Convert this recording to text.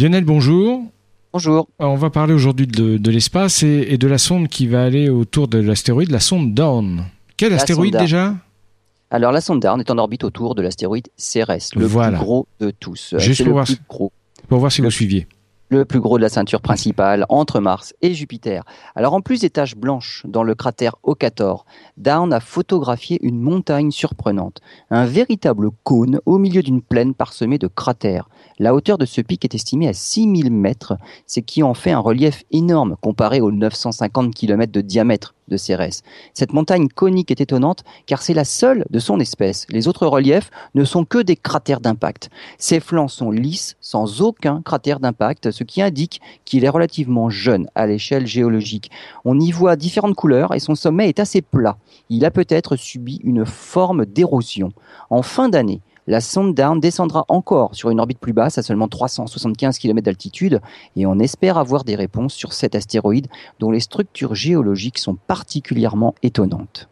Lionel, bonjour. Bonjour. On va parler aujourd'hui de, l'espace et, de la sonde qui va aller autour de l'astéroïde, la sonde Dawn. Quel astéroïde déjà? Alors la sonde Dawn est en orbite autour de l'astéroïde Cérès, le plus gros de tous. Juste pour, voir, pour voir si vous suiviez le plus gros de la ceinture principale entre Mars et Jupiter. Alors en plus des taches blanches dans le cratère Okator, Down a photographié une montagne surprenante, un véritable cône au milieu d'une plaine parsemée de cratères. La hauteur de ce pic est estimée à 6000 mètres, ce qui en fait un relief énorme comparé aux 950 km de diamètre de Cérès. Cette montagne conique est étonnante car c'est la seule de son espèce. Les autres reliefs ne sont que des cratères d'impact. Ses flancs sont lisses, sans aucun cratère d'impact, ce qui indique qu'il est relativement jeune à l'échelle géologique. On y voit différentes couleurs et son sommet est assez plat. Il a peut-être subi une forme d'érosion. En fin d'année, la sonde Down descendra encore sur une orbite plus basse, à seulement 375 km d'altitude, et on espère avoir des réponses sur cet astéroïde dont les structures géologiques sont particulièrement étonnantes.